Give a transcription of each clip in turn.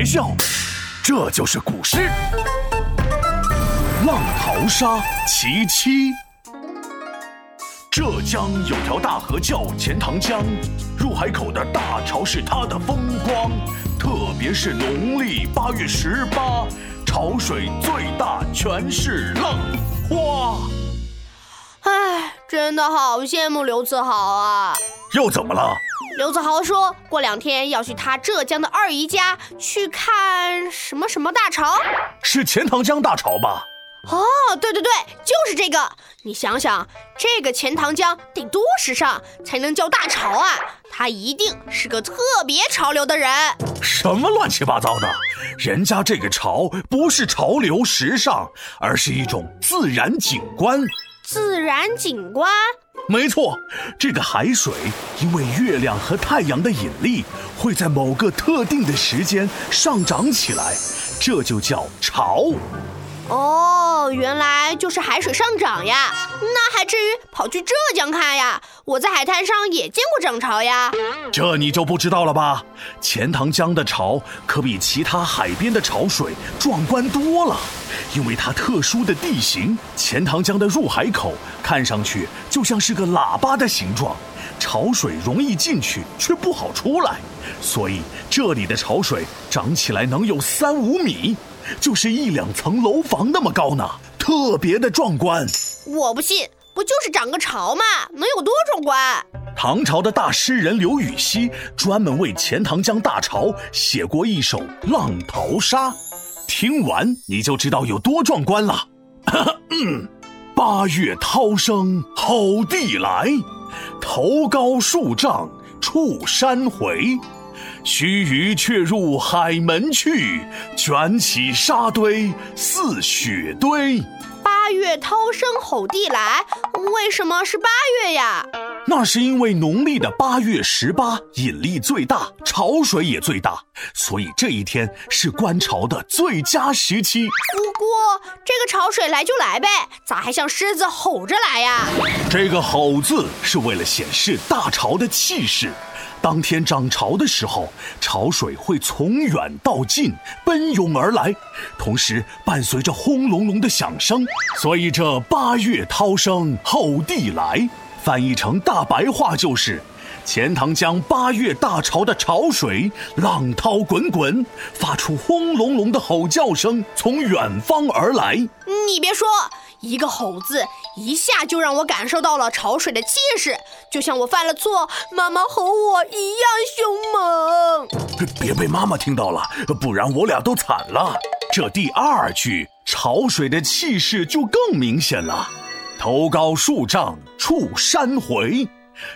别笑，这就是古诗《浪淘沙其七》。浙江有条大河叫钱塘江，入海口的大潮是它的风光，特别是农历八月十八，潮水最大，全是浪花。唉，真的好羡慕刘子豪啊！又怎么了？刘子豪说过两天要去他浙江的二姨家去看什么什么大潮，是钱塘江大潮吧？哦，对对对，就是这个。你想想，这个钱塘江得多时尚才能叫大潮啊？他一定是个特别潮流的人。什么乱七八糟的？人家这个潮不是潮流时尚，而是一种自然景观。自然景观？没错，这个海水因为月亮和太阳的引力，会在某个特定的时间上涨起来，这就叫潮。哦，原来就是海水上涨呀，那还至于跑去浙江看呀？我在海滩上也见过涨潮呀。这你就不知道了吧？钱塘江的潮可比其他海边的潮水壮观多了，因为它特殊的地形，钱塘江的入海口看上去就像是个喇叭的形状，潮水容易进去却不好出来，所以这里的潮水涨起来能有三五米。就是一两层楼房那么高呢，特别的壮观。我不信，不就是涨个潮吗？能有多壮观？唐朝的大诗人刘禹锡专门为钱塘江大潮写过一首《浪淘沙》，听完你就知道有多壮观了。嗯 八月涛声吼地来，头高数丈触山回。须臾却入海门去，卷起沙堆似雪堆。八月涛声吼地来，为什么是八月呀？那是因为农历的八月十八引力最大，潮水也最大，所以这一天是观潮的最佳时期。不过这个潮水来就来呗，咋还像狮子吼着来呀？这个“吼”字是为了显示大潮的气势。当天涨潮的时候，潮水会从远到近奔涌而来，同时伴随着轰隆隆的响声，所以这八月涛声吼地来，翻译成大白话就是：钱塘江八月大潮的潮水浪涛滚滚，发出轰隆隆的吼叫声，从远方而来。你别说。一个“吼”字，一下就让我感受到了潮水的气势，就像我犯了错，妈妈吼我一样凶猛。别被妈妈听到了，不然我俩都惨了。这第二句，潮水的气势就更明显了。头高数丈触山回，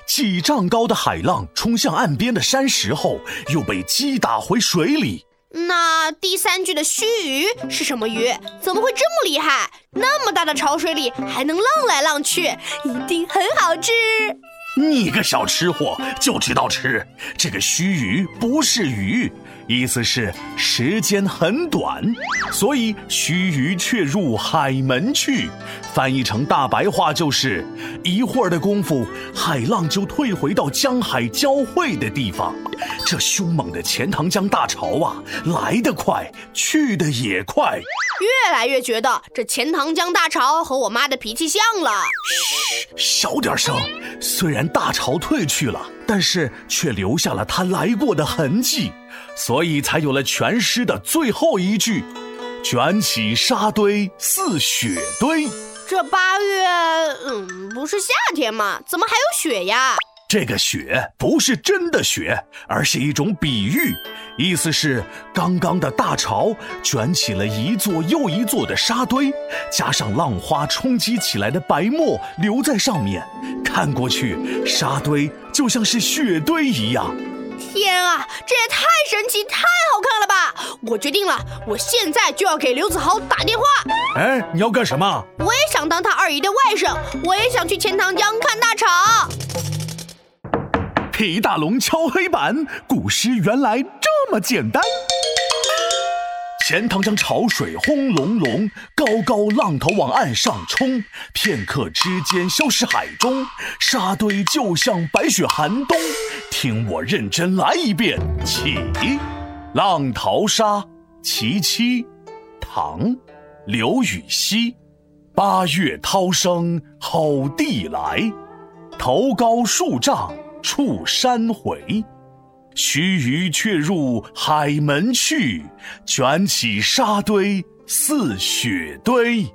几丈高的海浪冲向岸边的山石后，又被击打回水里。那第三句的须鱼是什么鱼？怎么会这么厉害？那么大的潮水里还能浪来浪去，一定很好吃。你个小吃货就知道吃。这个须鱼不是鱼，意思是时间很短，所以须臾却入海门去。翻译成大白话就是：一会儿的功夫，海浪就退回到江海交汇的地方。这凶猛的钱塘江大潮啊，来得快，去得也快。越来越觉得这钱塘江大潮和我妈的脾气像了。嘘，小点声。虽然大潮退去了，但是却留下了他来过的痕迹，所以才有了全诗的最后一句：卷起沙堆似雪堆。这八月，嗯，不是夏天吗？怎么还有雪呀？这个雪不是真的雪，而是一种比喻，意思是刚刚的大潮卷起了一座又一座的沙堆，加上浪花冲击起来的白沫留在上面，看过去沙堆就像是雪堆一样。天啊，这也太神奇、太好看了吧！我决定了，我现在就要给刘子豪打电话。哎，你要干什么？我也想当他二姨的外甥，我也想去钱塘江看大潮。皮大龙敲黑板，古诗原来这么简单。钱塘江潮水轰隆隆，高高浪头往岸上冲，片刻之间消失海中，沙堆就像白雪寒冬。听我认真来一遍，起。浪淘沙，其七，唐，刘禹锡。八月涛声吼地来，头高数丈触山回。须臾却入海门去，卷起沙堆似雪堆。